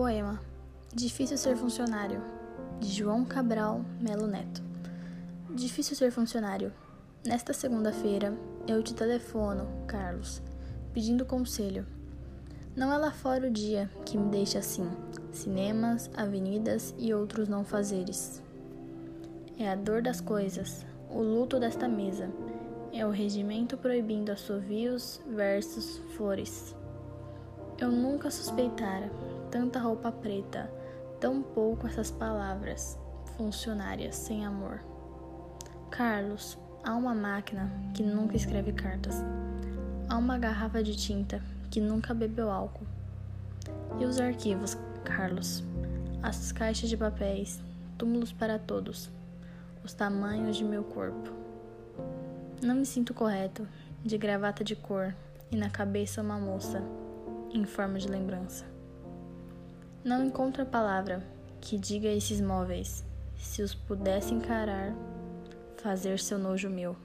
Poema Difícil ser funcionário, de João Cabral Melo Neto. Difícil ser funcionário. Nesta segunda-feira, eu te telefono, Carlos, pedindo conselho. Não é lá fora o dia que me deixa assim, cinemas, avenidas e outros não fazeres. É a dor das coisas, o luto desta mesa, é o regimento proibindo assovios, versos, flores. Eu nunca suspeitara tanta roupa preta, tão pouco essas palavras, funcionárias sem amor. Carlos, há uma máquina que nunca escreve cartas. Há uma garrafa de tinta que nunca bebeu álcool. E os arquivos, Carlos? As caixas de papéis, túmulos para todos, os tamanhos de meu corpo. Não me sinto correto, de gravata de cor e na cabeça uma moça em forma de lembrança. Não encontro a palavra que diga esses móveis, se os pudesse encarar, fazer seu nojo meu.